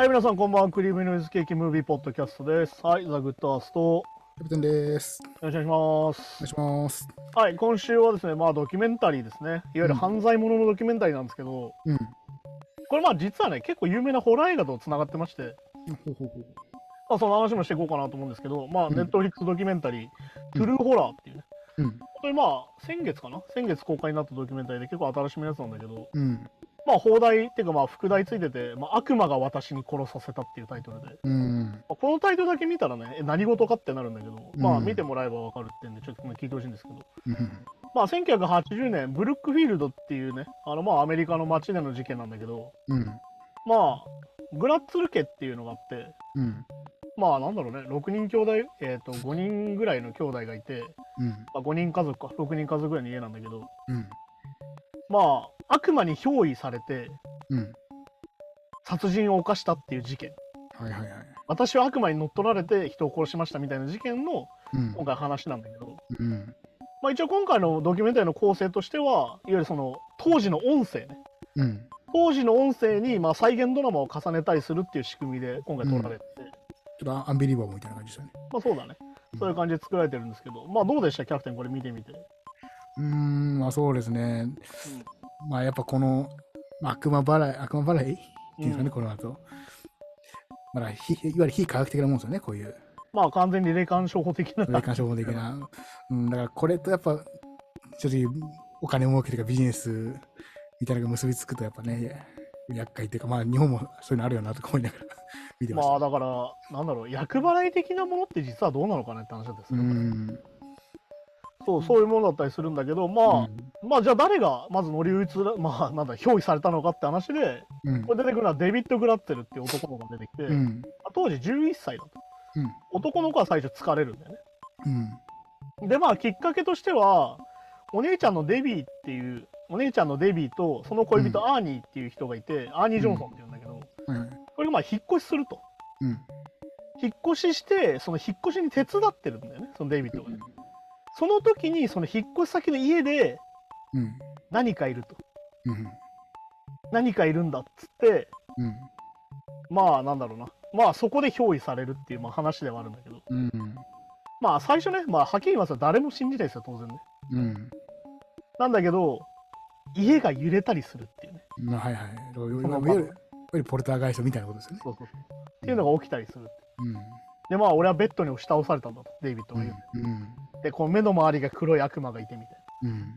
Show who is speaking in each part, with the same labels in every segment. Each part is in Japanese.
Speaker 1: はい、皆さん、こんばんは。クリームノイズケーキムービーポッドキャストです。はい、ザ・グッドアースト。よ
Speaker 2: キャプテンです。
Speaker 1: ろしくお願いします。
Speaker 2: お願いします。
Speaker 1: はい、今週はですね、まあ、ドキュメンタリーですね。いわゆる犯罪もののドキュメンタリーなんですけど、
Speaker 2: うん。
Speaker 1: これまあ、実はね、結構有名なホラー映画とつながってまして、
Speaker 2: ほうほうほう。
Speaker 1: まあ、その話もしていこうかなと思うんですけど、まあ、
Speaker 2: うん
Speaker 1: ネットフリックスドキュメンタリー、
Speaker 2: うん
Speaker 1: トゥルーホラーっていうね。
Speaker 2: うん。
Speaker 1: これまあ、先月かな？先月公開になったドキュメンタリーで結構新しめのやつなんだけど、
Speaker 2: うん。
Speaker 1: まあ、放題っていうかまあ、副題ついてて、まあ、悪魔が私に殺させたっていうタイトルで、
Speaker 2: うん。
Speaker 1: まあこのタイトルだけ見たらね、え何事かってなるんだけど、まあ
Speaker 2: うん
Speaker 1: 見てもらえばわかるってんで、ちょっと聞いてほしいんですけど、
Speaker 2: うん。
Speaker 1: まあ1980年、ブルックフィールドっていうね、あのまあアメリカの街での事件なんだけど、
Speaker 2: うん。
Speaker 1: まあ、グラッツル家っていうのがあって、
Speaker 2: うん。
Speaker 1: まあなんだろうね、6人兄弟、えっ、と、5人ぐらいの兄弟がいて、
Speaker 2: うん。
Speaker 1: まあ、5人家族か、6人家族ぐらいの家なんだけど、
Speaker 2: うん。
Speaker 1: まあ、悪魔に憑依されて、
Speaker 2: うん。
Speaker 1: 殺人を犯したっていう事件。
Speaker 2: はいはいはい。
Speaker 1: 私は悪魔に乗っ取られて人を殺しましたみたいな事件の
Speaker 2: うん。
Speaker 1: 今回話なんだけど、
Speaker 2: うん。
Speaker 1: まあ、一応今回のドキュメンタリーの構成としてはいわゆるその当時の音声ね
Speaker 2: うん。
Speaker 1: 当時の音声にまあ再現ドラマを重ねたりするっていう仕組みで今回撮られてて、
Speaker 2: ちょっとアンビリバボーみたいな感じですよね。
Speaker 1: まあそうだねそういう感じで作られてるんですけどまあどうでした？キャプテンこれ見てみて
Speaker 2: うーん、まあそうですね。まあやっぱこのまあ悪魔払い、悪魔払い？っていうんですかね、
Speaker 1: うん
Speaker 2: この後。まあ、ひいわゆる非科学的なもんですよね、こういう。
Speaker 1: まあ完全に霊感商法的な
Speaker 2: 霊感商法的な。うん、だからこれとやっぱ、正直お金儲けというかビジネスみたいなのが結びつくとやっぱね、厄介っていうか、まあ日本もそういうのあるよなとか思いながら 見てました。
Speaker 1: まあだからなんだろう厄払い的なものって実はどうなのかねって話です
Speaker 2: う
Speaker 1: よ、
Speaker 2: ん。
Speaker 1: そうそういうものだったりするんだけどまあ、まあじゃあ誰がまず乗り移ら まあなんだ憑依されたのかって話で
Speaker 2: うん。
Speaker 1: これ出てくるのはデビッド・グラッツェルっていう男の子が出てきて、
Speaker 2: うん。
Speaker 1: 当時11歳だと
Speaker 2: うん。
Speaker 1: 男の子は最初疲れるんだよね
Speaker 2: うん。
Speaker 1: でまあきっかけとしてはお姉ちゃんのデビーっていうお姉ちゃんのデビーとその恋人
Speaker 2: う
Speaker 1: アーニーっていう人がいて、アーニー・ジョンソンっていうんだけど、
Speaker 2: はい。
Speaker 1: これがまあ引っ越しすると
Speaker 2: うん。
Speaker 1: 引っ越ししてその引っ越しに手伝ってるんだよねそのデビッドがねその時にその引っ越し先の家で
Speaker 2: うん。
Speaker 1: 何かいると
Speaker 2: うん。
Speaker 1: 何かいるんだっつって
Speaker 2: うん。
Speaker 1: まあなんだろうなまあそこで憑依されるっていうまあ話ではあるんだけど
Speaker 2: うん。
Speaker 1: まあ最初ねまあはっきり言いますと誰も信じないですよ当然ね
Speaker 2: うん。
Speaker 1: なんだけど家が揺れたりするっていうね
Speaker 2: まあはいはい。いわゆるポルターガイストみたいなことですよね。
Speaker 1: そうそうそうっていうのが起きたりする
Speaker 2: うん。
Speaker 1: でまあ俺はベッドに押し倒されたんだとデイビッド
Speaker 2: うん
Speaker 1: が言う、。
Speaker 2: うん。
Speaker 1: でこの目の周りが黒い悪魔がいてみたいな
Speaker 2: うん。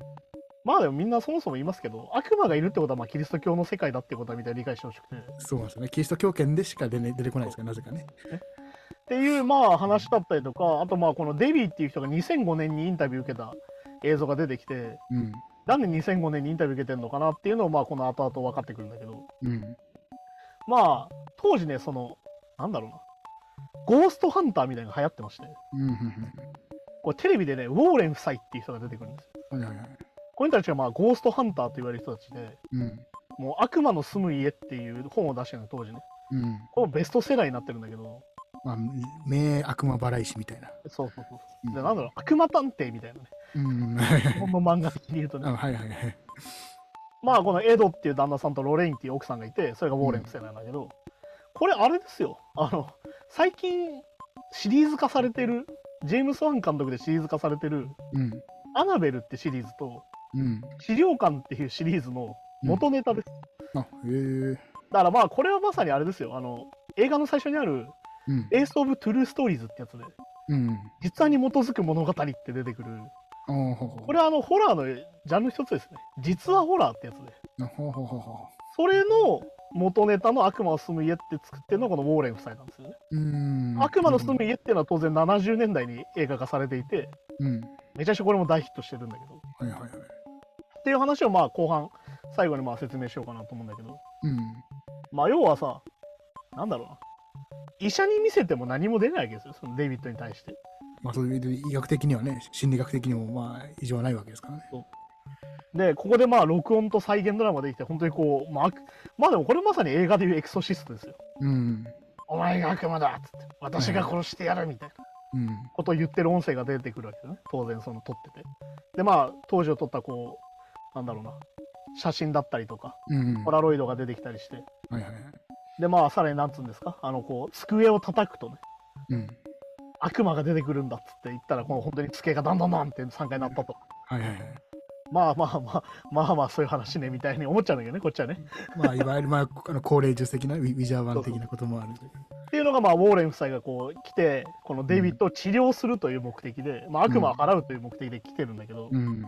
Speaker 1: まあでもみんなそもそも言いますけど悪魔がいるってことはまあキリスト教の世界だってことはみたいな理解してほしくてっ
Speaker 2: そうなんですよね。キリスト教圏でしか出,、ね、出てこないですから、なぜかね。
Speaker 1: ていうまあ話だったりとかあとまあこのデビーっていう人が2005年にインタビュー受けた映像が出てきて
Speaker 2: うん。
Speaker 1: なんで2005年にインタビュー受けてんのかなっていうのをまあこの後々分かってくるんだけど
Speaker 2: うん。
Speaker 1: まあ当時ねそのなんだろうなゴーストハンターみたいなのが流行ってまして
Speaker 2: うん。うん。
Speaker 1: これテレビでねウォーレン夫妻っていう人が出てくるんですよ
Speaker 2: うん。はいはいはい。
Speaker 1: この人たちがまあゴーストハンターと言われる人たちで
Speaker 2: うん。
Speaker 1: もう悪魔の住む家っていう本を出してるの当時ね
Speaker 2: うん。
Speaker 1: これもベストセラーになってるんだけど
Speaker 2: まあ、名悪魔払い師みたいな。
Speaker 1: そうそうそう
Speaker 2: うん
Speaker 1: でなんだろう悪魔探偵みたいなね
Speaker 2: うん。はいはい
Speaker 1: 日本の漫画的に言うとね
Speaker 2: あはいはいはい。
Speaker 1: まあこのエドっていう旦那さんとロレインっていう奥さんがいてそれがウォーレン夫妻なんだけど、これあれですよあの最近シリーズ化されてるジェームス・ワン監督でシリーズ化されてる
Speaker 2: うん。
Speaker 1: 「アナベル」ってシリーズと
Speaker 2: うん。
Speaker 1: 「資料館」っていうシリーズの元ネタです、
Speaker 2: あ、へえ。
Speaker 1: だからまあこれはまさにあれですよ。あの映画の最初にある
Speaker 2: うん「
Speaker 1: エース・オブ・トゥルー・ストーリーズ」ってやつで
Speaker 2: うん。
Speaker 1: 実話に基づく物語って出てくる。これはあのホラーのジャンルの一つですね。実話ホラーってやつで。それの元ネタの悪魔の住む家って作ってるのがこのウォーレン夫妻なんですよね、
Speaker 2: う。うん。
Speaker 1: 悪魔の住む家っていうのは当然70年代に映画化されていて
Speaker 2: うん。
Speaker 1: めちゃくちゃこれも大ヒットしてるんだけど
Speaker 2: はいはいはい。
Speaker 1: っていう話をまあ後半最後にまあ説明しようかなと思うんだけど
Speaker 2: うん。
Speaker 1: まあ要はさなんだろうな医者に見せても何も出ないわけですよそのデイビッドに対して
Speaker 2: まあそういう医学的にはね、心理学的にもまあ異常はないわけですからね。
Speaker 1: でここでまあ録音と再現ドラマできて本当にこうまあ悪まあでもこれまさに映画でいうエクソシストですよ
Speaker 2: うん。
Speaker 1: お前が悪魔だっつって私が殺してやるみたいな
Speaker 2: うん。
Speaker 1: ことを言ってる音声が出てくるわけね当然その撮っててでまあ当時を撮ったこうなんだろうな写真だったりとか
Speaker 2: うん。
Speaker 1: ポラロイドが出てきたりして
Speaker 2: はいはいはい。
Speaker 1: で、まあ、さらになんつうんですか、あの、こう、机を叩くとね、
Speaker 2: うん。
Speaker 1: 悪魔が出てくるんだっつって言ったら、この本当に机がダンダンダンって3回鳴ったと。
Speaker 2: はいはいはい。
Speaker 1: まあまあまあ、まあまあ、そういう話ね、みたいに思っちゃうんだけどね、こっちはね。
Speaker 2: まあ、いわゆる、まあ、あの高齢女的なウィウィジャー版的なこともある。
Speaker 1: っていうのが、まあ、ウォーレン夫妻がこう来て、このデイビッドを治療するという目的で、まあ、悪魔を払うという目的で来てるんだけど、
Speaker 2: うん。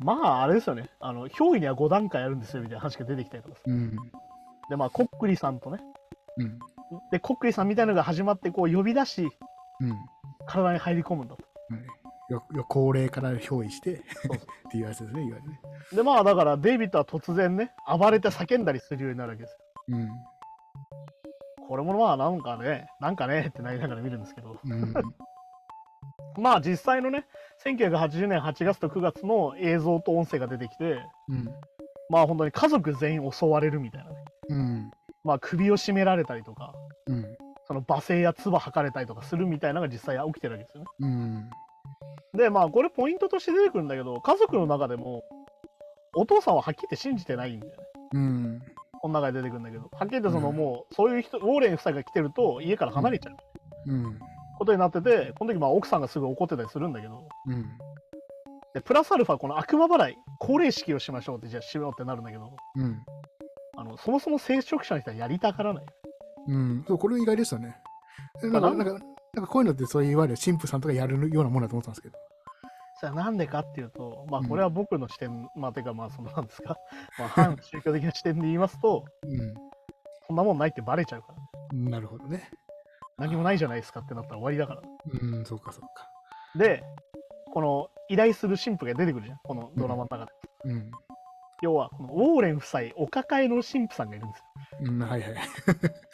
Speaker 1: まあ、あれですよね、あの、憑依には5段階あるんですよ、みたいな話が出てきたりとかさ
Speaker 2: うん。
Speaker 1: で、まあ、コックリさんとね、
Speaker 2: うん。
Speaker 1: で、コックリさんみたいなのが始まって、こう、呼び出し、
Speaker 2: うん。
Speaker 1: 体に入り込むんだと。
Speaker 2: はいよよ高齢から憑依して っていうやつですね、いわゆるね。
Speaker 1: で、まあ、だから、デイビッドは突然ね、暴れて叫んだりするようになるわけですよ。
Speaker 2: うん。
Speaker 1: これもまあ、なんかね、なんかねってなりながら見るんですけど、
Speaker 2: うん。
Speaker 1: まあ、実際のね、1980年8月と9月の映像と音声が出てきて、
Speaker 2: うん。
Speaker 1: まあ、本当に家族全員襲われるみたいなね。
Speaker 2: うん。
Speaker 1: まあ、首を絞められたりとか、
Speaker 2: うん。
Speaker 1: その罵声や唾吐かれたりとかするみたいなのが実際起きてるわけですよね。
Speaker 2: うん。
Speaker 1: で、まあ、これポイントとして出てくるんだけど、家族の中でも、お父さんははっきり言って信じてないんだよね。
Speaker 2: うん。
Speaker 1: この中で出てくるんだけど、はっきり言ってその
Speaker 2: うん
Speaker 1: もう、そういう人、ウォーレン夫妻が来てると、家から離れちゃう
Speaker 2: うん。
Speaker 1: ことになってて、この時まあ奥さんがすぐ怒ってたりするんだけど、
Speaker 2: うん。
Speaker 1: でプラスアルファ、この悪魔払い、高齢式をしましょうって、じゃあしようってなるんだけど、
Speaker 2: うん。
Speaker 1: あのそもそも聖職者の人はやりたがらない。
Speaker 2: うん。そう、これ意外でしたね。なんか、なんか、なんかこういうのってそういういわゆる神父さんとかやるようなものだと思ってたんですけど。
Speaker 1: それはなんでかっていうと、まあ
Speaker 2: うん
Speaker 1: これは僕の視点、まあてかまあそのなんですか、まあ 反宗教的な視点で言いますと、そんなもんないってバレちゃうから、
Speaker 2: うん。なるほどね。
Speaker 1: 何もないじゃないですかってなったら終わりだから。
Speaker 2: うん、そうかそうか。
Speaker 1: で、この依頼する神父が出てくるじゃん、このドラマの中で。
Speaker 2: うん。
Speaker 1: 要は、このウォーレン夫妻お抱えの神父さんがいるんですよ。
Speaker 2: うん、はいはい。
Speaker 1: いわ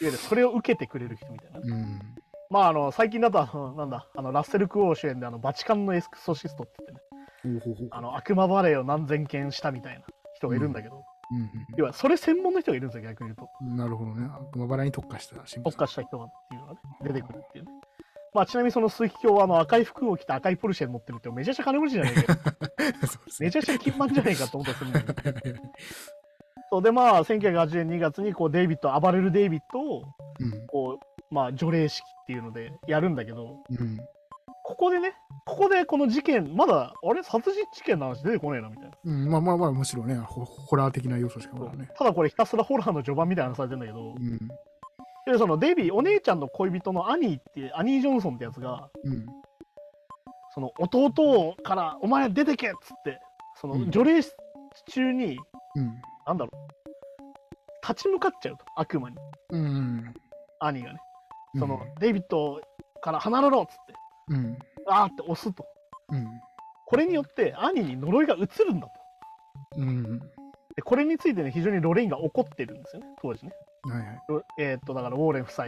Speaker 1: ゆるそれを受けてくれる人みたいな。
Speaker 2: うん。
Speaker 1: まああの、最近だとあの、なんだ、あのラッセル・クオー主演であのバチカンのエスクソシストって言ってね。あの悪魔バレーを何千件したみたいな人がいるんだけど、
Speaker 2: うん
Speaker 1: 要はそれ専門の人がいるんですよ、逆に言うと。
Speaker 2: うん、なるほどね。悪魔払いに特化した
Speaker 1: 特化した人がっていうのがね、出てくるっていうね。まあ、ちなみにその鈴木京はあの赤い服を着て赤いポルシェに乗ってるってめちゃくちゃ金持ちじゃないか めちゃくちゃ金満じゃないかと思ったりするんだけど。そうでまあ、1980年2月にこうデイビッド、暴れるデイビッドを
Speaker 2: うん。
Speaker 1: こう、まあ、除霊式っていうのでやるんだけど、
Speaker 2: うん。
Speaker 1: ここでね、ここでこの事件、まだ、あれ？殺人事件の話出てこねえなみたいな。
Speaker 2: うん、まあまあまあ、むしろね、ホホラー的な要素しかないね。
Speaker 1: ただこれひたすらホラーの序盤みたいな話されてんだけど
Speaker 2: う、ん。
Speaker 1: でそのデイビー、お姉ちゃんの恋人のアニーってアニー・ジョンソンってやつが、
Speaker 2: うん。
Speaker 1: その弟から、お前出てけっつって、その
Speaker 2: うん
Speaker 1: 除霊中に、
Speaker 2: うん。
Speaker 1: なんだろう、立ち向かっちゃうと、悪魔に、
Speaker 2: うん。
Speaker 1: アニーがね。その、デイビッドから離れろっつって、
Speaker 2: うん。
Speaker 1: あーって押すと。
Speaker 2: うん。
Speaker 1: これによって、アニーに呪いが移るんだと。
Speaker 2: うん。
Speaker 1: でこれについてね、非常にロレインが怒ってるんですよね、当時ね。
Speaker 2: はいはい。
Speaker 1: ロえーっと、だから、ウォーレン夫妻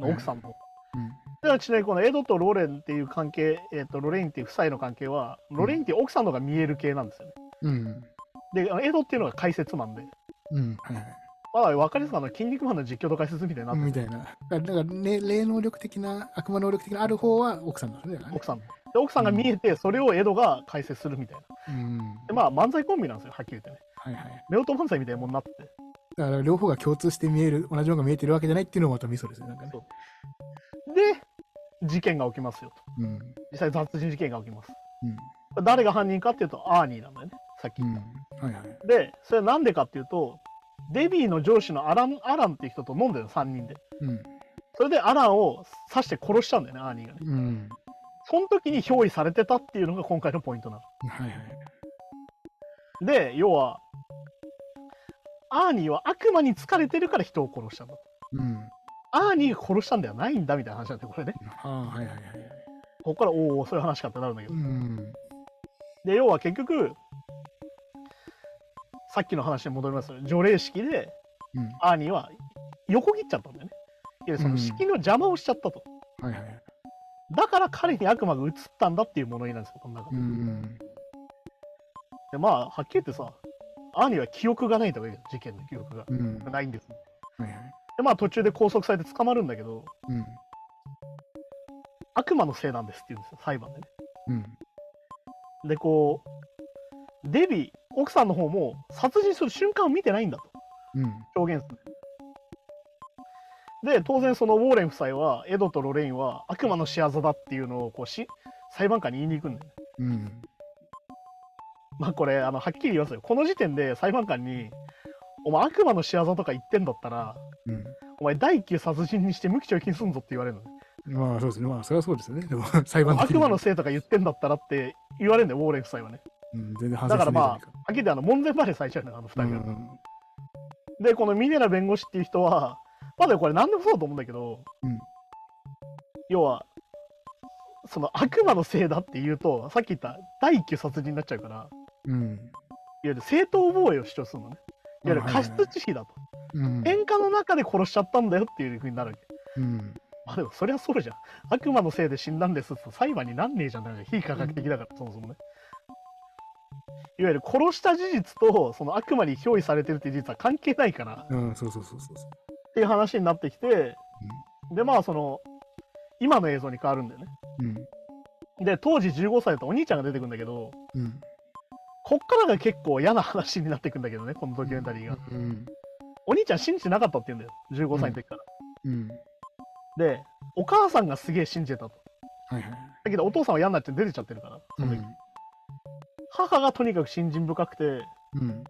Speaker 1: の奥さんの。
Speaker 2: うん。
Speaker 1: ではちなみにこのエドとローレンっていう関係、えーっとロレインっていう夫妻の関係は、ロレインっていう奥さんの方が見える系なんですよね。
Speaker 2: うん。
Speaker 1: で、エドっていうのが解説マンで、
Speaker 2: うん。はいはい。
Speaker 1: まだ分かりやすくあの筋肉マンの実況と解説みたいになってる
Speaker 2: みたいな。だから、ね、霊能力的な、悪魔能力的なある方は奥さんなんですね。
Speaker 1: 奥さん。で奥さんが見えて、それをエドが解説するみたいな。
Speaker 2: うん。
Speaker 1: で、まあ漫才コンビなんですよ、はっきり言ってね。
Speaker 2: はいはい。
Speaker 1: 夫婦漫才みたいなもんになってて。
Speaker 2: だから、両方が共通して見える、同じものが見えてるわけじゃないっていうのもまたミソですね。なんかね。
Speaker 1: で、事件が起きますよと。
Speaker 2: うん。
Speaker 1: 実際殺人事件が起きます。
Speaker 2: うん。
Speaker 1: 誰が犯人かっていうと、アーニーなんだよね。さっき
Speaker 2: うん
Speaker 1: 言った。。
Speaker 2: はいはい。
Speaker 1: で、それはなんでかっていうと、デビーの上司のアラン、アランっていう人と飲んでるの、3人で。
Speaker 2: うん。
Speaker 1: それでアランを刺して殺しちゃうんだよね、アーニーがね。
Speaker 2: うん。
Speaker 1: その時に憑依されてたっていうのが今回のポイントな
Speaker 2: はいはい。
Speaker 1: の。で、要は、アーニーは悪魔に疲れてるから人を殺したんだと。
Speaker 2: うん。
Speaker 1: アーニーが殺したんではないんだみたいな話なんだよ、これね。
Speaker 2: ああ、はいはいはい。
Speaker 1: ここから、おお、そういう話かってなるんだけど
Speaker 2: う。ん。
Speaker 1: で、要は結局、さっきの話に戻りますけど除霊式で
Speaker 2: うん。
Speaker 1: アーニーは横切っちゃったんだよね。いやその式の邪魔をしちゃったと。
Speaker 2: はいはい。
Speaker 1: だから彼に悪魔が移ったんだっていう物言いなんですよ、この中
Speaker 2: う
Speaker 1: で。
Speaker 2: ん。
Speaker 1: でまあ、はっきり言ってさ、アーニーは記憶がないとか言う事件の記憶が
Speaker 2: うん。
Speaker 1: ないんです。
Speaker 2: はいはい。
Speaker 1: で、まあ途中で拘束されて捕まるんだけど、
Speaker 2: うん。
Speaker 1: 悪魔のせいなんですって言うんですよ、裁判でね。
Speaker 2: うん。
Speaker 1: で、こう、デビー、奥さんの方も殺人する瞬間を見てないんだと
Speaker 2: うん。
Speaker 1: 表現する。で、当然そのウォーレン夫妻は、エドとロレインは悪魔の仕業だっていうのをこうし裁判官に言いに行くんだよね。
Speaker 2: うん。
Speaker 1: まあこれ、あのはっきり言いますよ。この時点で裁判官に、お前悪魔の仕業とか言ってんだったら、
Speaker 2: うん。
Speaker 1: お前第一級殺人にして無期懲役にすんぞって言われるのね。
Speaker 2: まあそうですね。まあそれはそうですよね。でも裁判
Speaker 1: 悪魔のせいとか言ってんだったらって言われるんだよ、ウォーレン夫妻はね。
Speaker 2: うん、全然反
Speaker 1: だからまあ、は
Speaker 2: 省してないじゃ
Speaker 1: っきり言ってあの門前までされちゃうのよ、あの二人が。で、このミネラ弁護士っていう人は、まだこれ何でもそうだと思うんだけど、
Speaker 2: うん
Speaker 1: 要は、その悪魔のせいだって言うと、さっき言った第一級殺人になっちゃうから、いわ
Speaker 2: うん。
Speaker 1: ゆる正当防衛を主張するのね。いわゆる過失致死だと。
Speaker 2: うん。
Speaker 1: 喧嘩の中で殺しちゃったんだよっていうふうになるわけ。
Speaker 2: うん。
Speaker 1: まあでもそりゃそうじゃん。悪魔のせいで死んだんですって裁判になんねえじゃん。だから非科学的だから、そもそもね。いわゆる殺した事実とその悪魔に憑依されてるっていう事実は関係ないから
Speaker 2: うん、そうそうそうそう。
Speaker 1: っていう話になってきて、でまあその今の映像に変わるんだよね。
Speaker 2: うん。
Speaker 1: で当時15歳だとお兄ちゃんが出てくるんだけど
Speaker 2: うん。
Speaker 1: こっからが結構嫌な話になってくんだけどねこのドキュメンタリーが。
Speaker 2: うん。
Speaker 1: お兄ちゃん信じてなかったって言うんだよ15歳の時から。
Speaker 2: うん。
Speaker 1: でお母さんがすげえ信じてたと。
Speaker 2: はいはい。
Speaker 1: だけどお父さんは嫌になって出てちゃってるからその時、母がとにかく信心深くて
Speaker 2: うん。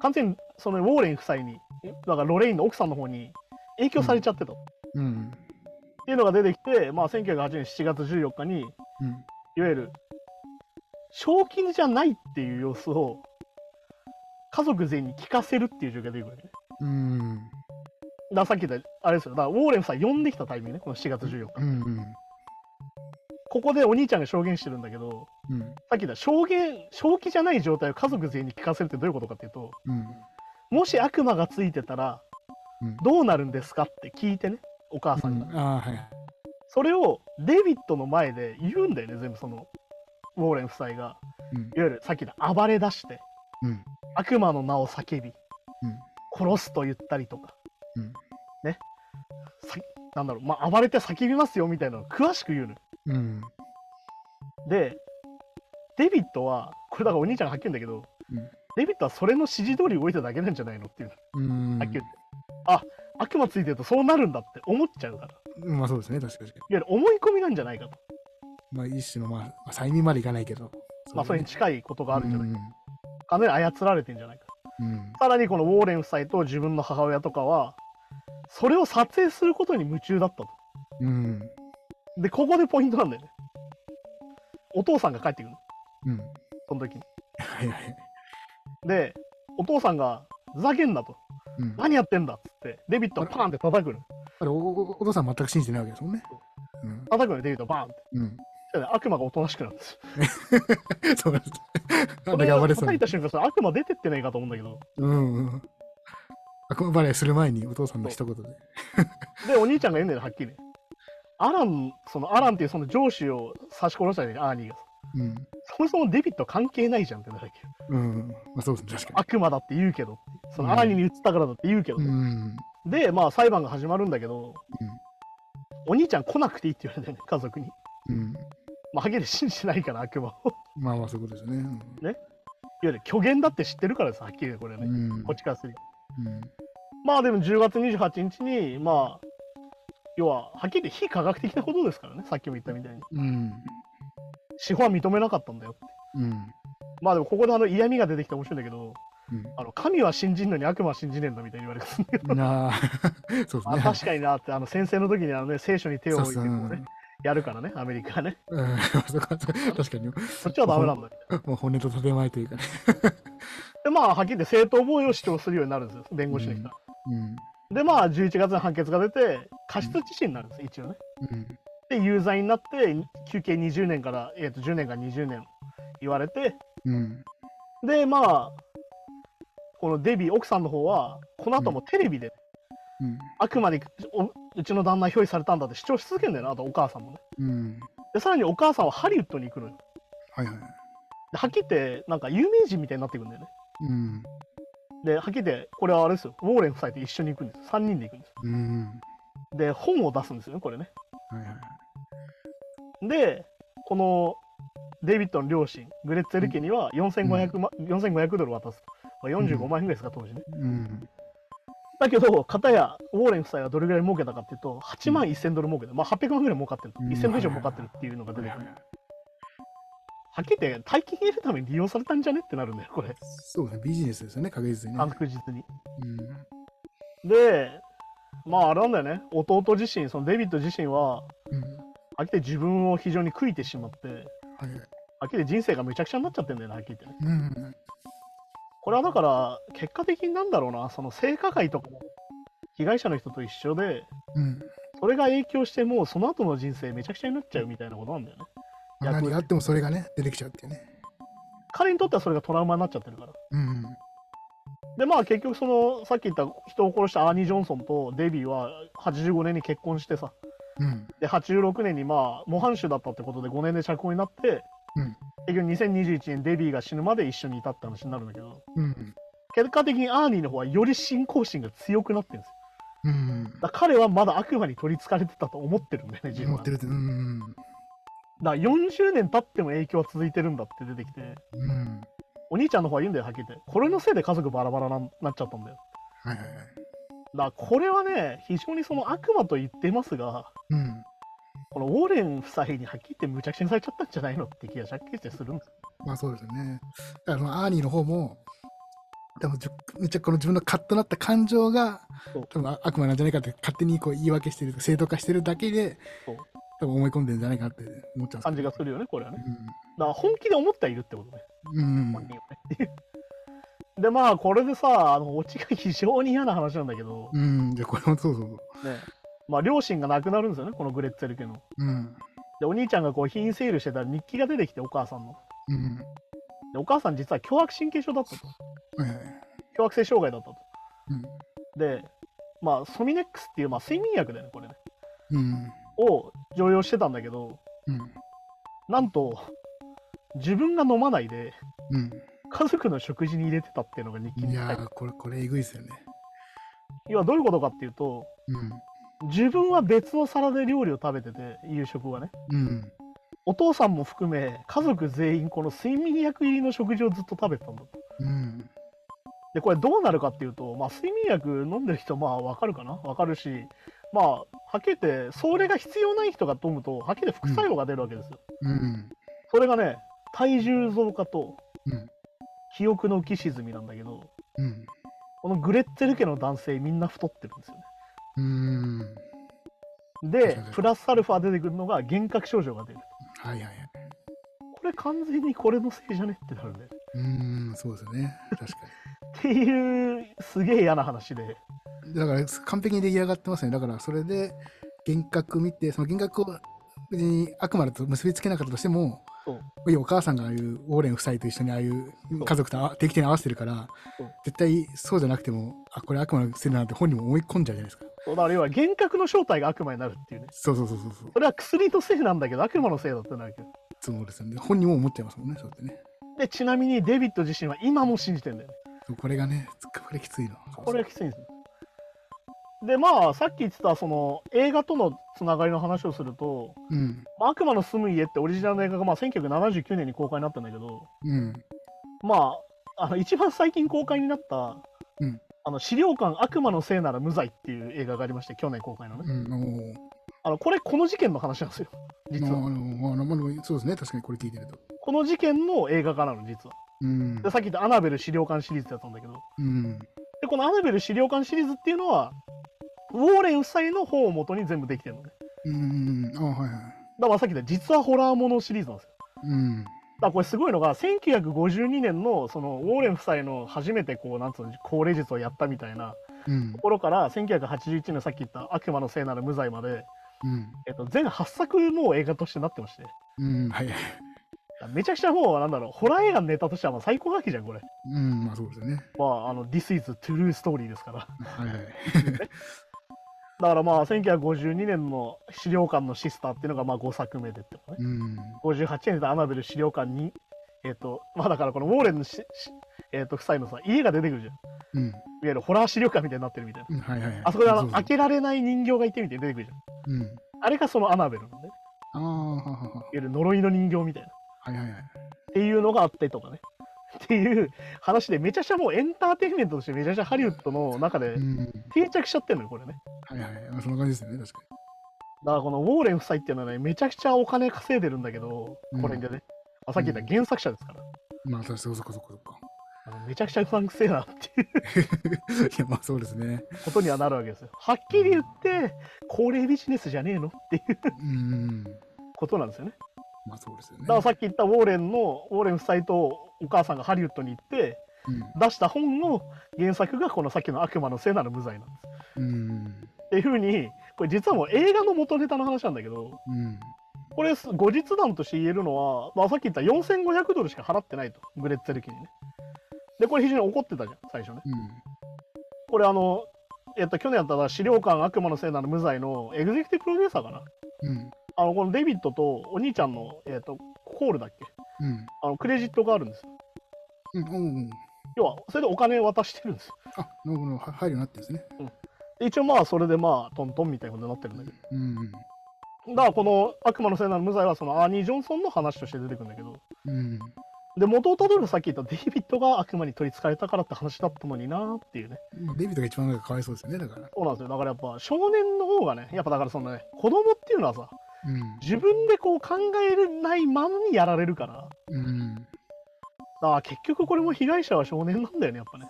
Speaker 1: 完全にそのウォーレン夫妻にだからロレインの奥さんの方に影響されちゃってた、っ
Speaker 2: うん。
Speaker 1: ていうのが出てきて、まあ、1908年7月14日に
Speaker 2: うん。
Speaker 1: いわゆる正気じゃないっていう様子を家族全員に聞かせるっていう状況が出てくるね。
Speaker 2: うん。
Speaker 1: ださっき言ったあれですよだからウォーレン夫妻呼んできたタイミングねこの7月14日、
Speaker 2: うん。
Speaker 1: ここでお兄ちゃんが証言してるんだけど
Speaker 2: うん。
Speaker 1: さっき言った証言正気じゃない状態を家族全員に聞かせるってどういうことかっていうと
Speaker 2: うん。
Speaker 1: もし悪魔がついてたら
Speaker 2: うん。
Speaker 1: どうなるんですかって聞いてねお母さんが、
Speaker 2: ああ、はい。
Speaker 1: それをデビットの前で言うんだよね全部そのウォーレン夫妻が
Speaker 2: うん。
Speaker 1: いわゆるさっきの暴れ出して
Speaker 2: うん。
Speaker 1: 悪魔の名を叫び
Speaker 2: うん。
Speaker 1: 殺すと言ったりとか
Speaker 2: うん。
Speaker 1: さなんだろうまあ暴れて叫びますよみたいなのを詳しく言うのよ
Speaker 2: うん。
Speaker 1: でデビットはこれだからお兄ちゃんがはっきり言うんだけど、
Speaker 2: うん。
Speaker 1: デビットはそれの指示通り動いただけなんじゃないのっていう。
Speaker 2: うん。
Speaker 1: はっきり言って、あ悪魔ついてるとそうなるんだって思っちゃうから。いわ
Speaker 2: まあそうですね、確かに。
Speaker 1: ゆる思い込みなんじゃないかと。
Speaker 2: まあ一種の、まあ、まあ催眠までいかないけど。
Speaker 1: まあそれに近いことがあるんじゃないか、なり操られてんじゃないか。
Speaker 2: うん。
Speaker 1: さらにこのウォーレン夫妻と自分の母親とかはそれを撮影することに夢中だったと。
Speaker 2: うん。
Speaker 1: でここでポイントなんだよね。お父さんが帰ってくるの
Speaker 2: うん。
Speaker 1: その時に
Speaker 2: はいはい。
Speaker 1: でお父さんがふざけんなと
Speaker 2: うん。
Speaker 1: 何やってんだっつってデビットをパーンって叩くの
Speaker 2: あれおおお父さん全く信じてないわけですもんね。うん。
Speaker 1: 叩くのよデビットをバーンって
Speaker 2: うん。
Speaker 1: 悪魔がおとなしくなるんですよ
Speaker 2: そうなんです。あ
Speaker 1: これ叩いた。瞬間悪魔出てってないかと思うんだけど
Speaker 2: うんうん。悪魔バレーする前にお父さんの一言で。
Speaker 1: でお兄ちゃんが言うんだよはっきりアランそのアランっていうその上司を刺し殺したよねアーニーが
Speaker 2: うん。
Speaker 1: そもそもデビット関係ないじゃんってなるわけよ
Speaker 2: うん。まあそうですね、確か
Speaker 1: 悪魔だって言うけどそのアーニーに移ったからだって言うけど、
Speaker 2: に。うん。
Speaker 1: でまあ裁判が始まるんだけど、お兄ちゃん来なくていいって言われてね 家族に、
Speaker 2: うん。
Speaker 1: まあ、はっきり信じてないから悪魔をいわ
Speaker 2: まあまあそういうことですよね。
Speaker 1: ゆる虚言だって知ってるからですはっきりこれね、
Speaker 2: うん。うん
Speaker 1: こっちからすると
Speaker 2: うん。
Speaker 1: まあでも10月28日にまあ要ははっきり言って非科学的なことですからねさっきも言ったみたいに
Speaker 2: うん。
Speaker 1: 司法は認めなかったんだよ
Speaker 2: うん。
Speaker 1: まあでもここであの嫌味が出てきて面白いんだけど
Speaker 2: うん。
Speaker 1: あの神は信じんのに悪魔は信じねえんだみたいに言われてるんだけど
Speaker 2: なあ、そうですね。
Speaker 1: あ確かになってあの先生の時にあの、ね、聖書に手を置いて
Speaker 2: そうそう
Speaker 1: こうねやるからねアメリカはね
Speaker 2: うん、確かに。
Speaker 1: そっちはダメなんだよ
Speaker 2: もう骨と建前というかね。
Speaker 1: でまあはっきり言って正当防衛を主張するようになるんですよ弁護士の人は、
Speaker 2: うん。
Speaker 1: でまあ11月に判決が出て過失致死になるんです一応ね
Speaker 2: うん。
Speaker 3: で有罪になって休刑20年から、えー、と10年から20年言われて
Speaker 2: うん。
Speaker 3: でまあこのデビー奥さんの方はこの後もテレビで、
Speaker 2: うん。
Speaker 3: あくまでおうちの旦那表示されたんだって主張し続けるんだよなあとお母さんもね
Speaker 2: うん。
Speaker 3: でさらにお母さんはハリウッドに行くのよ
Speaker 2: はいはい。
Speaker 3: ではっきり言ってなんか有名人みたいになっていくんだよね
Speaker 2: うん。
Speaker 3: ではっきり言ってこれはあれですよウォーレン夫妻と一緒に行くんです3人で行くんです
Speaker 2: うん。
Speaker 3: で本を出すんですよねこれね
Speaker 2: はいはい。
Speaker 3: でこのデイビッドの両親グレッツェル家には 4500, 万4500ドル渡すと、まあ、45万円ぐらいですか当時ね
Speaker 2: うん。
Speaker 1: だけど、片やウォーレン夫妻はどれぐらい儲けたかっていうと、8万1000ドル儲けて、まあ800万ぐらい儲かってる、
Speaker 2: うん
Speaker 1: 1000ドル以上儲かってるっていうのが出てくる。
Speaker 2: は
Speaker 1: っきり言って、大金入れるために利用されたんじゃねってなるんだよ、これ、
Speaker 2: そうですね、ビジネスですよね、確実にね。
Speaker 1: 確実に。
Speaker 2: うん。
Speaker 1: で、まああれなんだよね、弟自身、そのデビッド自身は、
Speaker 2: うん。
Speaker 1: はっきて自分を非常に悔いてしまって、
Speaker 2: はい
Speaker 1: きて人生がめちゃくちゃになっちゃってんだよね、はっきり言ってね。
Speaker 2: うん。
Speaker 1: これはだから、結果的になんだろうな、その性加害とかも被害者の人と一緒で、
Speaker 2: うん。
Speaker 1: それが影響して、もうその後の人生めちゃくちゃになっちゃうみたいなことなんだよね。
Speaker 2: まあ何があってもそれがね、出てきちゃうっていうね。
Speaker 1: 彼にとってはそれがトラウマになっちゃってるから。
Speaker 2: うん。
Speaker 1: で、まあ結局その、さっき言った人を殺したアーニー・ジョンソンとデビーは85年に結婚してさ、
Speaker 2: うん。
Speaker 1: で、86年にまあ模範囚だったってことで5年で釈放になって、
Speaker 2: うん
Speaker 1: 結局2021年デビーが死ぬまで一緒にいたって話になるんだけど、
Speaker 2: うん。
Speaker 1: 結果的にアーニーの方はより信仰心が強くなってるんですよ。
Speaker 2: うん。
Speaker 1: だ彼はまだ悪魔に取りつかれてたと思ってるんだよね、自分は。だか
Speaker 2: 持ってる。うん。
Speaker 1: ら40年経っても影響は続いてるんだって出てきて、
Speaker 2: うん。
Speaker 1: お兄ちゃんの方は言うんだよ、はっきり言って。これのせいで家族バラバラななっちゃったんだよ。
Speaker 2: はいはいはい。
Speaker 1: だからこれはね、非常にその悪魔と言ってますが、
Speaker 2: うん。
Speaker 1: このウォーレン夫妻にはっきり言って無茶苦茶にされちゃったんじゃないのって気がしゃっきりしてするんですよ。
Speaker 2: まあそうですよね。だからそのアーニーの方も、多分じゅめっちゃこの自分のカッとなった感情が多分あ悪魔なんじゃないかって勝手にこう言い訳してる正当化してるだけで多分思い込んでるんじゃないかって思っちゃう
Speaker 1: 感じがするよね、これはね。
Speaker 2: る。
Speaker 1: だから本気で思ってはいるってことね、
Speaker 2: うん。
Speaker 1: 本人はね。で、まあ、これでさ、あの、オチが 非常に嫌な話なんだけど、
Speaker 2: うん。うん。じゃあこれもそうそうそう。
Speaker 1: ね、まあ、両親が亡くなるんですよね、このグレッツェル家の。
Speaker 2: うん。
Speaker 1: で、お兄ちゃんがこう、品整理してたら日記が出てきて、お母さんの。
Speaker 2: うん。
Speaker 1: で、お母さん実は凶悪神経症だったと。
Speaker 2: はいはい。
Speaker 1: 凶悪性障害だったと。
Speaker 2: うん。
Speaker 1: で、まあ、ソミネックスっていう、まあ、睡眠薬だよね、これね。
Speaker 2: うん。
Speaker 1: を常用してたんだけど、
Speaker 2: うん。
Speaker 1: なんと、自分が飲まないで、
Speaker 2: うん。
Speaker 1: 家族の食事に入れてたっていうのが日記
Speaker 2: い
Speaker 1: に書いてあ
Speaker 2: これ、これえぐいっすよね。
Speaker 1: 要はどういうことかっていうと、
Speaker 2: うん。
Speaker 1: 自分は別の皿で料理を食べてて、夕食はね。
Speaker 2: うん。
Speaker 1: お父さんも含め、家族全員この睡眠薬入りの食事をずっと食べてたんだと。
Speaker 2: うん。
Speaker 1: で、これどうなるかっていうと、まあ、睡眠薬飲んでる人、まあ、わかるかな？わかるし、まあ、はっきり言って、それが必要ない人が飲むと、はっきり言って副作用が出るわけですよ。
Speaker 2: うん。
Speaker 1: それがね、体重増加と
Speaker 2: うん、
Speaker 1: 記憶の浮き沈みなんだけど、
Speaker 2: うん。
Speaker 1: このグレッツェル家の男性みんな太ってるんですよね。
Speaker 2: うん。
Speaker 1: でプラスアルファ出てくるのが幻覚症状が出る。
Speaker 2: はいはいはい。
Speaker 1: これ完全にこれのせいじゃねってなるんだよ。
Speaker 2: うん、そうですよね。確か
Speaker 1: っていう、すげえ嫌な話で。
Speaker 2: に。だから、完璧に出来上がってますね。だから、それで、幻覚見て、その幻覚を別に悪魔だと結びつけなかったとしても、いやお母さんがああいうウォーレン夫妻と一緒にああいう家族とあ定期的に合わせてるから絶対そうじゃなくても、あ、これ悪魔のせいだなって本人も思い込んじゃうじゃないですか。
Speaker 1: そうだから要は幻覚の正体が悪魔になるっていうね。
Speaker 2: そうそうそうそうそう。
Speaker 1: それは薬のせいなんだけど、悪魔のせいだってなるけど。
Speaker 2: そうですよね。本人も思っちゃいますもんね、そうやってね。
Speaker 1: で、ちなみにデビッド自身は今も信じてんだよね。
Speaker 2: これがね、これきついの。
Speaker 1: これがきついんですよ。で、まあ、さっき言ってた、その、映画とのつながりの話をすると、
Speaker 2: うん。
Speaker 1: まあ悪魔の住む家ってオリジナルの映画がまあ1979年に公開になったんだけど、
Speaker 2: うん。
Speaker 1: まあ、あの一番最近公開になった、
Speaker 2: うん
Speaker 1: あの資料館悪魔のせいなら無罪っていう映画がありまして、去年公開のね。
Speaker 2: うん。
Speaker 1: あのこれ、この事件の話なんですよ、実は。
Speaker 2: まああのまああのまあそうですね、確かにこれ聞いてると。
Speaker 1: この事件の映画化なの、実は。
Speaker 2: うん
Speaker 1: で、。さっき言ったアナベル資料館シリーズだったんだけど、
Speaker 2: うん。
Speaker 1: で、このアナベル資料館シリーズっていうのは、ウォーレン夫妻の本を元に全部できてるのね。
Speaker 2: うん。あ、はいはい。
Speaker 1: だからさっき言った実はホラーものシリーズなんですよ。
Speaker 2: うん。
Speaker 1: だからこれすごいのが、1952年のそのウォーレン夫妻の初めてこう、なんつうの、高齢術をやったみたいな
Speaker 2: うん
Speaker 1: と。ころから、1981年のさっき言った悪魔のせいなら無罪まで、
Speaker 2: うん。
Speaker 1: えっと、全8作もう映画としてなってまして、
Speaker 2: うん。はいはい。
Speaker 1: めちゃくちゃもう、なんだろう、ホラー映画のネタとしてはまあ最高書きじゃん、これ。
Speaker 2: うん。まあそうですよね。
Speaker 1: まあ、あの、This is true story ですから。
Speaker 2: はいはい。
Speaker 1: だからまあ、1952年の資料館のシスターっていうのがまあ5作目でってことね。
Speaker 2: うん。
Speaker 1: 58年でアナベル資料館に、えっ、と、まあだからこのウォーレンのし、しえっ、と、夫妻のさ、家が出てくるじゃん。いわ
Speaker 2: うん。
Speaker 1: ゆるホラー資料館みたいになってるみたいな。
Speaker 2: うんはいはいはい。
Speaker 1: あそこであの開けられない人形がいてみたいに出てくるじゃん。
Speaker 2: うん。
Speaker 1: あれがそのアナベルのね、いわ
Speaker 2: ああ、ははは。
Speaker 1: ゆる呪いの人形みたいな。
Speaker 2: はいはいはい。
Speaker 1: っていうのがあったりとかね。っていう話でめちゃくちゃもうエンターテインメントとしてめちゃくちゃハリウッドの中で
Speaker 2: うん。
Speaker 1: 定着しちゃってるのよこれね
Speaker 2: はいはい。まあそんな感じですよね、確か
Speaker 1: だからこのウォーレン夫妻っていうのはねめちゃくちゃお金稼いでるんだけど
Speaker 2: うん
Speaker 1: これでね、まあさっき言った原作者ですから、
Speaker 2: に。まあ、確かにそこそこそこそこ。
Speaker 1: あのめちゃくちゃうさんくせえなっていう
Speaker 2: いや、まあそうですね。
Speaker 1: ことにはなるわけですよはっきり言って高齢ビジネスじゃねえのっていう
Speaker 2: うん。
Speaker 1: ことなんですよね
Speaker 2: まあそうですよね。
Speaker 1: だからさっき言ったウォーレンのウォーレン夫妻とお母さんがハリウッドに行って
Speaker 2: うん。
Speaker 1: 出した本の原作がこのさっきの悪魔の聖なる無罪なんです
Speaker 2: うん。
Speaker 1: っていうふうにこれ実はもう映画の元ネタの話なんだけど
Speaker 2: うん。
Speaker 1: これ後日談として言えるのは、まあ、さっき言った4500ドルしか払ってないとグレッツェル家にねでこれ非常に怒ってたじゃん最初ね
Speaker 2: うん。
Speaker 1: これあのえっと去年やったら資料館悪魔の聖なる無罪のエグゼクティブプロデューサーかな
Speaker 2: うん。
Speaker 1: あのこのデビッドとお兄ちゃんの、えっとコールだっけ？
Speaker 2: うん。
Speaker 1: あのクレジットがあるんですよ
Speaker 2: うん。うん。
Speaker 1: 要はそれでお金を渡してるんですよ
Speaker 2: あ、なるほど。は入るようになってるんですね。
Speaker 1: で一応まあそれでまあトントンみたいなことになってるんだけど
Speaker 2: うん。
Speaker 1: だからこの悪魔の聖なる無罪はそのアーニー・ジョンソンの話として出てくるんだけど
Speaker 2: うん。
Speaker 1: で元をたどるとさっき言ったデイビッドが悪魔に取り憑かれたからって話だったのになーっていうね
Speaker 2: デビットが一番かわいそうですよね、だから。
Speaker 1: そうなんですよだからやっぱ少年の方がねやっぱだからそのね子供っていうのはさ
Speaker 2: うん。
Speaker 1: 自分でこう考えれないままにやられるから
Speaker 2: うん。
Speaker 1: ら結局これも被害者は少年なんだよねやっぱね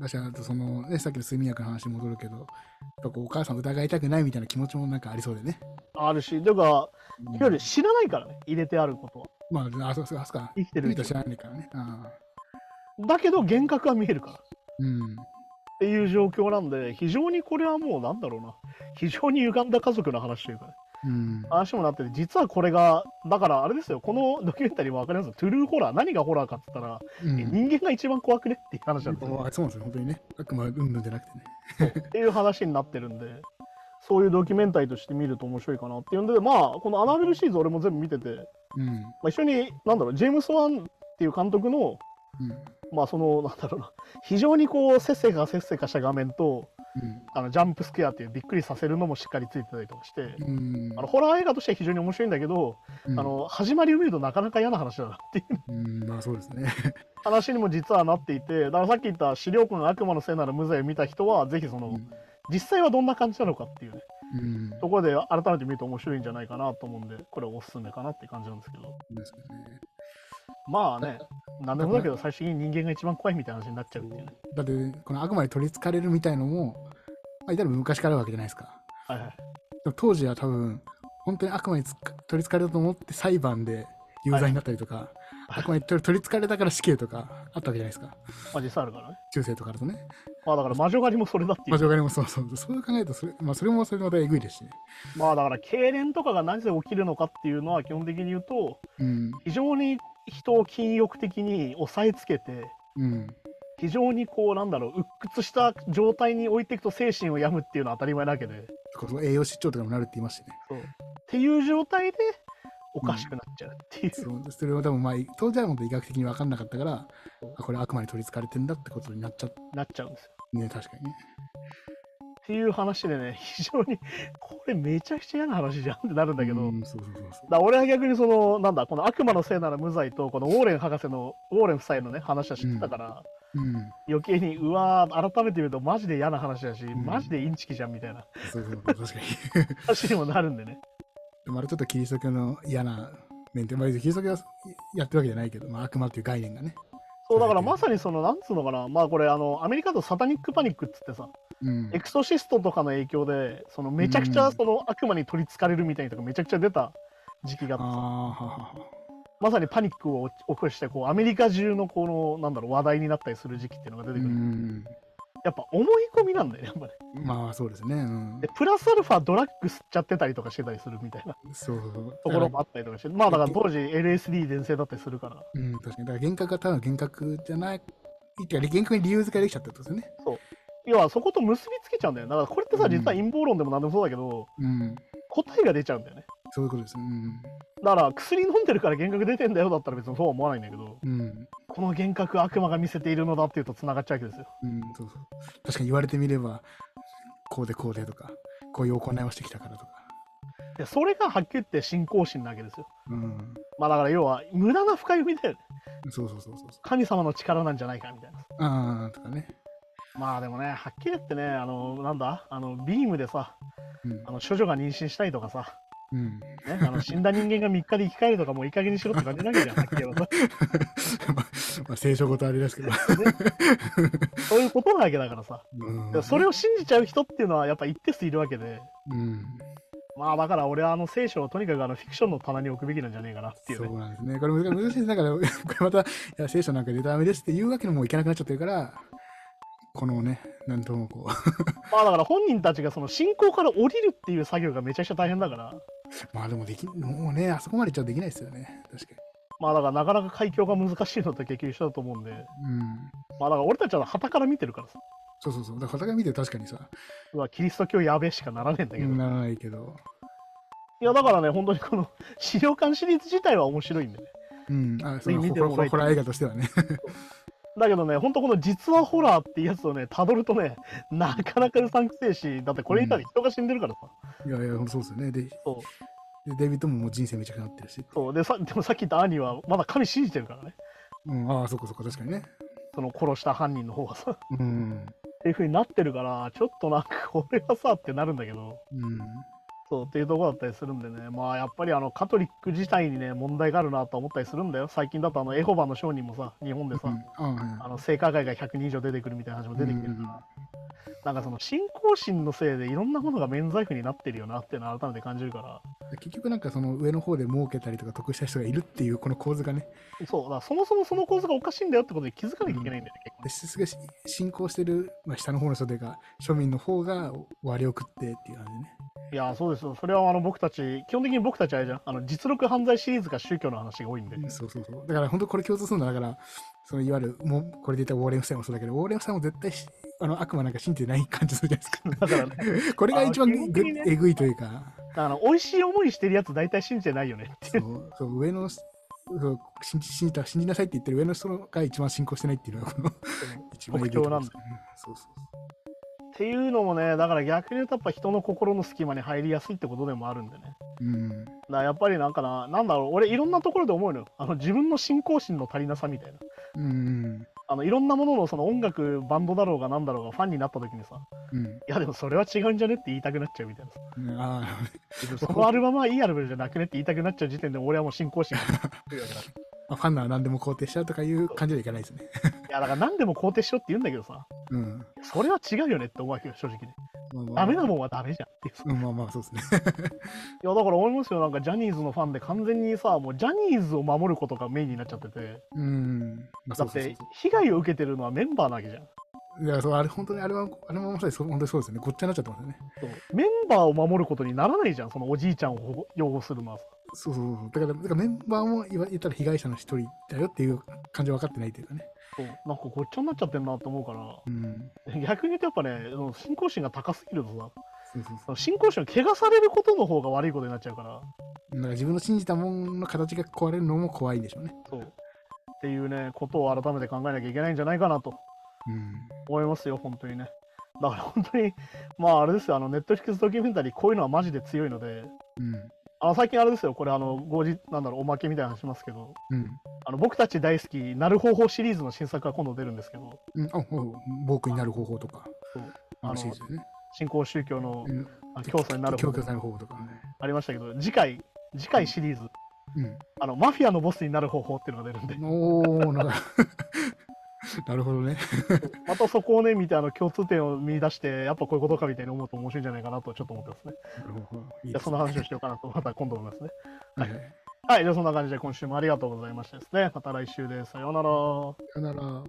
Speaker 2: だし、あとその、ね、さっきの睡眠薬の話に戻るけど、やっぱこうお母さんを疑いたくないみたいな気持ちもなんかありそうでね。
Speaker 1: あるしだからいわゆ
Speaker 2: うん
Speaker 1: る知らないからね入れてあることは
Speaker 2: まあ、あ、そうそう、あそこか。
Speaker 1: 生きてるうち
Speaker 2: デビット知らないからね。ああ。
Speaker 1: だけど幻覚は見えるからっ
Speaker 2: うん。
Speaker 1: ていう状況なんで非常にこれはもうなんだろうな非常に歪んだ家族の話というかね
Speaker 2: うん。
Speaker 1: 話もなってて実はこれがだからあれですよこのドキュメンタリーも分かります？よトゥルーホラー何がホラーかっつったら、
Speaker 2: うん
Speaker 1: 人間が一番怖くねっていう話なんですよ
Speaker 2: あそうなんですよ、本当にね。悪魔うんぬんじゃなくてね。
Speaker 1: っていう話になってるんでそういうドキュメンタリーとして見ると面白いかなっていうんでまあこのアナベルシリーズ俺も全部見てて、
Speaker 2: うん。
Speaker 1: まあ、一緒になんだろうジェームス・ワンっていう監督の
Speaker 2: うん。
Speaker 1: まあそのなんだろうな非常にこうせっせかせっせかした画面とあのジャンプスケアっていうびっくりさせるのもしっかりついてたりとかして、
Speaker 2: うん。
Speaker 1: あのホラー映画としては非常に面白いんだけど、
Speaker 2: うん
Speaker 1: あ、の始まりを見るとなかなか嫌な話だなっていう
Speaker 2: うん、まあそうですね。
Speaker 1: 話にも実はなっていてだからさっき言った資料館悪魔のせいなら無罪を見た人はぜひその、
Speaker 2: うん
Speaker 1: 実際はどんな感じなのかっていうね
Speaker 2: うん。
Speaker 1: ところで改めて見ると面白いんじゃないかなと思うんでこれおすすめかなって感じなんですけど
Speaker 2: ですよね。
Speaker 1: まあね何でもだけど最終的に人間が一番怖いみたいな話になっちゃうっていうね
Speaker 2: だって、この悪魔に取り憑かれるみたいのも、まあ、いたら昔からあるわけじゃないですか。
Speaker 1: はいはい
Speaker 2: 当時は多分、本当に悪魔に取り憑かれたと思って裁判で有罪になったりとか、
Speaker 1: はい
Speaker 2: 悪魔に取り取り憑かれたから死刑とかあったわけじゃないですか。
Speaker 1: まあ実際あるからね
Speaker 2: 中世とかだとね。
Speaker 1: まあだから魔女狩りもそれだっていう
Speaker 2: まあ、上外もそうそう。そう考えるとそれ、まあ、それもそれでまたえぐいですしね。
Speaker 1: まあだから痙攣とかがなぜ起きるのかっていうのは基本的に言うと
Speaker 2: うん。
Speaker 1: 非常に人を禁欲的に押さえつけて
Speaker 2: うん。
Speaker 1: 非常にこうなんだろう鬱屈した状態に置いていくと精神を病むっていうのは当たり前なわけで。
Speaker 2: 栄養失調とかにもなるって言いましてね。
Speaker 1: っていう状態でおかしくなっちゃうっていう、
Speaker 2: そう。それは多分まあ当時は医学的に分かんなかったからこれ悪魔に取り憑かれてんだってことになっちゃっ
Speaker 1: なっちゃうんですよ。
Speaker 2: たね確かにね
Speaker 1: っていう話でね 非常にこれめちゃくちゃ嫌な話じゃんってなるんだけど、だ俺は逆にそのなんだこの悪魔のせいなら無罪とこのウォーレン博士のウォーレン夫妻のね話は知ってたから、
Speaker 2: うん。
Speaker 1: 余計にうわー改めて見るとマジで嫌な話だし、
Speaker 2: ん。
Speaker 1: マジでインチキじゃんみたいな。
Speaker 2: そうそう確かに。
Speaker 1: 話にもなるんでね。
Speaker 2: でもあれちょっとキリスト教の嫌な面って、まあ、キリスト教はやってるわけじゃないけど、まあ、悪魔っていう概念がね。
Speaker 1: そうだからまさにそのなんつうのかな。まあこれあのアメリカだとサタニックパニックっつってさ
Speaker 2: うん。
Speaker 1: エクソシストとかの影響でそのめちゃくちゃその悪魔に取りつかれるみたいなとかめちゃくちゃ出た時期があってさ
Speaker 2: ああははは
Speaker 1: まさにパニックを起こしてこうアメリカ中のこのなんだろう話題になったりする時期っていうのが出
Speaker 2: う
Speaker 1: てくる、
Speaker 2: ん。
Speaker 1: やっぱ思い込みなんだよねやっぱね。
Speaker 2: まあそうですね。うん。
Speaker 1: でプラスアルファドラッグ吸っちゃってたりとかしてたりするみたいな。
Speaker 2: そう。そうそう
Speaker 1: ところもあったりとかして。まあだから当時 LSD 全盛だったりするから。
Speaker 2: うん確かに。だから幻覚がただの幻覚じゃない。っていうか幻覚に理由付けできちゃったってことですよね
Speaker 1: 要はそこと結びつけちゃうんだよだからこれってさ
Speaker 2: うん
Speaker 1: 実は陰謀論でも何でもそうだけど、
Speaker 2: うん
Speaker 1: 答えが出ちゃうんだよね
Speaker 2: そういうことですうん
Speaker 1: だから薬飲んでるから幻覚出てんだよだったら別にそうは思わないんだけど
Speaker 2: うん
Speaker 1: この幻覚悪魔が見せているのだっていうと繋がっちゃうわけですよ
Speaker 2: うん、そうそう。確かに言われてみれば、こうでこうでとか、こういう行いをしてきたからとか。
Speaker 1: でそれがはっきり言って信仰心なわけですよ
Speaker 2: うん。
Speaker 1: まあだから要は無駄な深読みだよね
Speaker 2: そうそうそうそう。
Speaker 1: 神様の力なんじゃないかみたいな。
Speaker 2: ああ、とかね。
Speaker 1: まあでもね、はっきり言ってね、あの、なんだ、あの、ビームでさ、
Speaker 2: うん
Speaker 1: あ。の処女が妊娠したりとかさ、
Speaker 2: うん。
Speaker 1: ね、あの死んだ人間が3日で生き返るとかもういい加減にしろって感じなわけじゃん、はっきり言えばさ。
Speaker 2: まあ、まあ、聖書ごとあれですけど。
Speaker 1: そういうことなわけだからさ。
Speaker 2: うん。
Speaker 1: それを信じちゃう人っていうのはやっぱ一定数いるわけで、
Speaker 2: うん。
Speaker 1: まあだから俺はあの聖書をとにかくあのフィクションの棚に置くべきなんじゃねえかなっていう
Speaker 2: そ
Speaker 1: ね。
Speaker 2: うなんですね。これ難難しいです。だから、これまた、いや聖書なんかでダメですって言うわけにもいかなくなっちゃってるから、このね、なんともこう、
Speaker 1: まあだから本人たちがその信仰から降りるっていう作業がめちゃくちゃ大変だから、
Speaker 2: まあでもでき、もうね、あそこまでいっちゃできないですよね。確か
Speaker 1: まあだからなかなか海峡が難しいのと結局一緒だと思うんで、
Speaker 2: に。うん。
Speaker 1: まあだから俺たちは旗から見てるからさ、
Speaker 2: そうそうそう。だから、方が見て確かにさ、
Speaker 1: うわキリスト教やべえしかならねえんだけど。
Speaker 2: ならないけど、
Speaker 1: いやだからね、本当にこの 資料館シリーズ自体は面白いんでね。
Speaker 2: うん。あ、そのホラー映画としてはね。
Speaker 1: だけどね、本当この実話ホラーっていうやつをね、辿るとね、なかなかうさんくせえし、だってこれ言ったら人が死んでるからさ。
Speaker 2: いやいや、ほんとそうですよね。で、
Speaker 1: そう
Speaker 2: でデイビッドももう人生めちゃくちゃなってるし。
Speaker 1: そうでさでもさっき言った兄はまだ神信じてるからね。
Speaker 2: うん、ああ、そっかそっか、確かにね。
Speaker 1: その殺した犯人の方はさ。っ
Speaker 2: うん。
Speaker 1: ていう風になってるから、ちょっとなんかこれはさってなるんだけど、
Speaker 2: うん。
Speaker 1: そうっていうところだったりするんでね、まあやっぱりあのカトリック自体にね、問題があるなと思ったりするんだよ。最近だとあのエホバの商人もさ、日本でさ、
Speaker 2: うん。あはい。
Speaker 1: あの性加害が100人以上出てくるみたいな話も出てきてるから、なんかその信仰心のせいでいろんなものが免罪符になってるよなっていうのを改めて感じるから、
Speaker 2: 結局なんかその上の方で儲けたりとか得した人がいるっていうこの構図がね、
Speaker 1: そう、だそもそもその構図がおかしいんだよってことに気づかなきゃいけないんだよね、結構ね。
Speaker 2: ですすげ進行してる、まあ、下の方の人というか庶民の方が割を食ってっていう感じでね。
Speaker 1: いや、そうですよ。それはあの僕たち、基本的に僕たちあれじゃん。あの実力犯罪シリーズが宗教の話が多いんで。
Speaker 2: そうそうそう。だから本当これ共通するのはだから、そのいわゆるもうこれで言ったらウォーレン・フサイもそうだけど、ウォーレン・フサイも絶対しあの悪魔なんか信じてない感じするじゃないですか。
Speaker 1: だからね、
Speaker 2: これが一番ぐ
Speaker 1: ね
Speaker 2: えぐいというか、
Speaker 1: あの美味しい思いしてるやつ大体信じてないよねってい。
Speaker 2: そううそう上のそう信じ信じた信じなさいって言ってる上の人が一番信仰してないっていうのがこの 一番えぐいところですねそうそう
Speaker 1: っていうのもね、だから逆に言うとやっぱ人の心の隙間に入りやすいってことでもあるんでね。
Speaker 2: そう。うん。
Speaker 1: だからやっぱりなんかな、なんだろう、俺いろんなところで思うのよ。あの自分の信仰心の足りなさみたいな。
Speaker 2: うん。
Speaker 1: あのいろんなもののその音楽、バンドだろうがなんだろうがファンになった時にさ、
Speaker 2: うん。
Speaker 1: いやでもそれは違うんじゃねって言いたくなっちゃうみたいなさ。
Speaker 2: うんあ
Speaker 1: そのアルバムはいいアルバムじゃなくねって言いたくなっちゃう時点で俺はもう信仰心が低いわけだ。
Speaker 2: あ、ファンなら何でも肯定しちゃうとかいう感じではいかないですね。
Speaker 1: いやだから何でも肯定しろって言うんだけどさ、
Speaker 2: うん。
Speaker 1: それは違うよねって思うわけよ、正直ね。
Speaker 2: まあまあ
Speaker 1: ダメなもんはダメじゃんっていうさ。
Speaker 2: うん、まあまあそうですね。
Speaker 1: いやだから思いますよ、なんかジャニーズのファンで完全にさ、もうジャニーズを守ることがメインになっちゃってて、
Speaker 2: うん。まあそ
Speaker 1: だって被害を受けてるのはメンバーなわけじゃん。
Speaker 2: う。いや、そう、あれ、本当にあれは、あれもまさにそう本当にそうですよね。ごっちゃになっちゃってますよね。
Speaker 1: メンバーを守ることにならないじゃん、そのおじいちゃんを保護擁護するのはさ。
Speaker 2: そうそうそう。だから、だからメンバーも言ったら被害者の一人だよっていう感じは分かってないというかね。
Speaker 1: そうなんかごっちゃになっちゃってんなと思うから、
Speaker 2: うん。
Speaker 1: 逆に言うとやっぱね、信仰心が高すぎるとさ、
Speaker 2: そうそう
Speaker 1: その信仰心を汚されることの方が悪いことになっちゃうから、
Speaker 2: そう。だから自分の信じたものの形が壊れるのも怖いんでしょうね。
Speaker 1: そう。っていうね、ことを改めて考えなきゃいけないんじゃないかなと
Speaker 2: うん。
Speaker 1: 思いますよ、本当にね。だから本当に、まああれですよ、あのネットフィックスドキュメンタリー、こういうのはマジで強いので、
Speaker 2: うん。
Speaker 1: あの最近あれですよ、これあの、後日、なんだろう、おまけみたいな話しますけど、
Speaker 2: うん。
Speaker 1: あの僕たち大好き、なる方法シリーズの新作が今度出るんですけど、
Speaker 2: うん、あ、ほう僕になる方法とか。あの。
Speaker 1: 新興宗教の
Speaker 2: うん。
Speaker 1: あ教祖になる方法
Speaker 2: とかね。
Speaker 1: ありましたけど、次回、次回シリーズ、
Speaker 2: うん。
Speaker 1: あのマフィアのボスになる方法っていうのが出るんで、
Speaker 2: おー、な なるほどね。
Speaker 1: またそこをね、見て、あの共通点を見出して、やっぱこういうことかみたいに思うと面白いんじゃないかなとちょっと思ってますね。
Speaker 2: なるほどいい
Speaker 1: じゃあ
Speaker 2: です
Speaker 1: そんな話をしようかなと、また今度思いますね。
Speaker 2: はいはい。
Speaker 1: はい、じゃあそんな感じで今週もありがとうございましたですね。また来週です。さようなら。
Speaker 2: さよなら。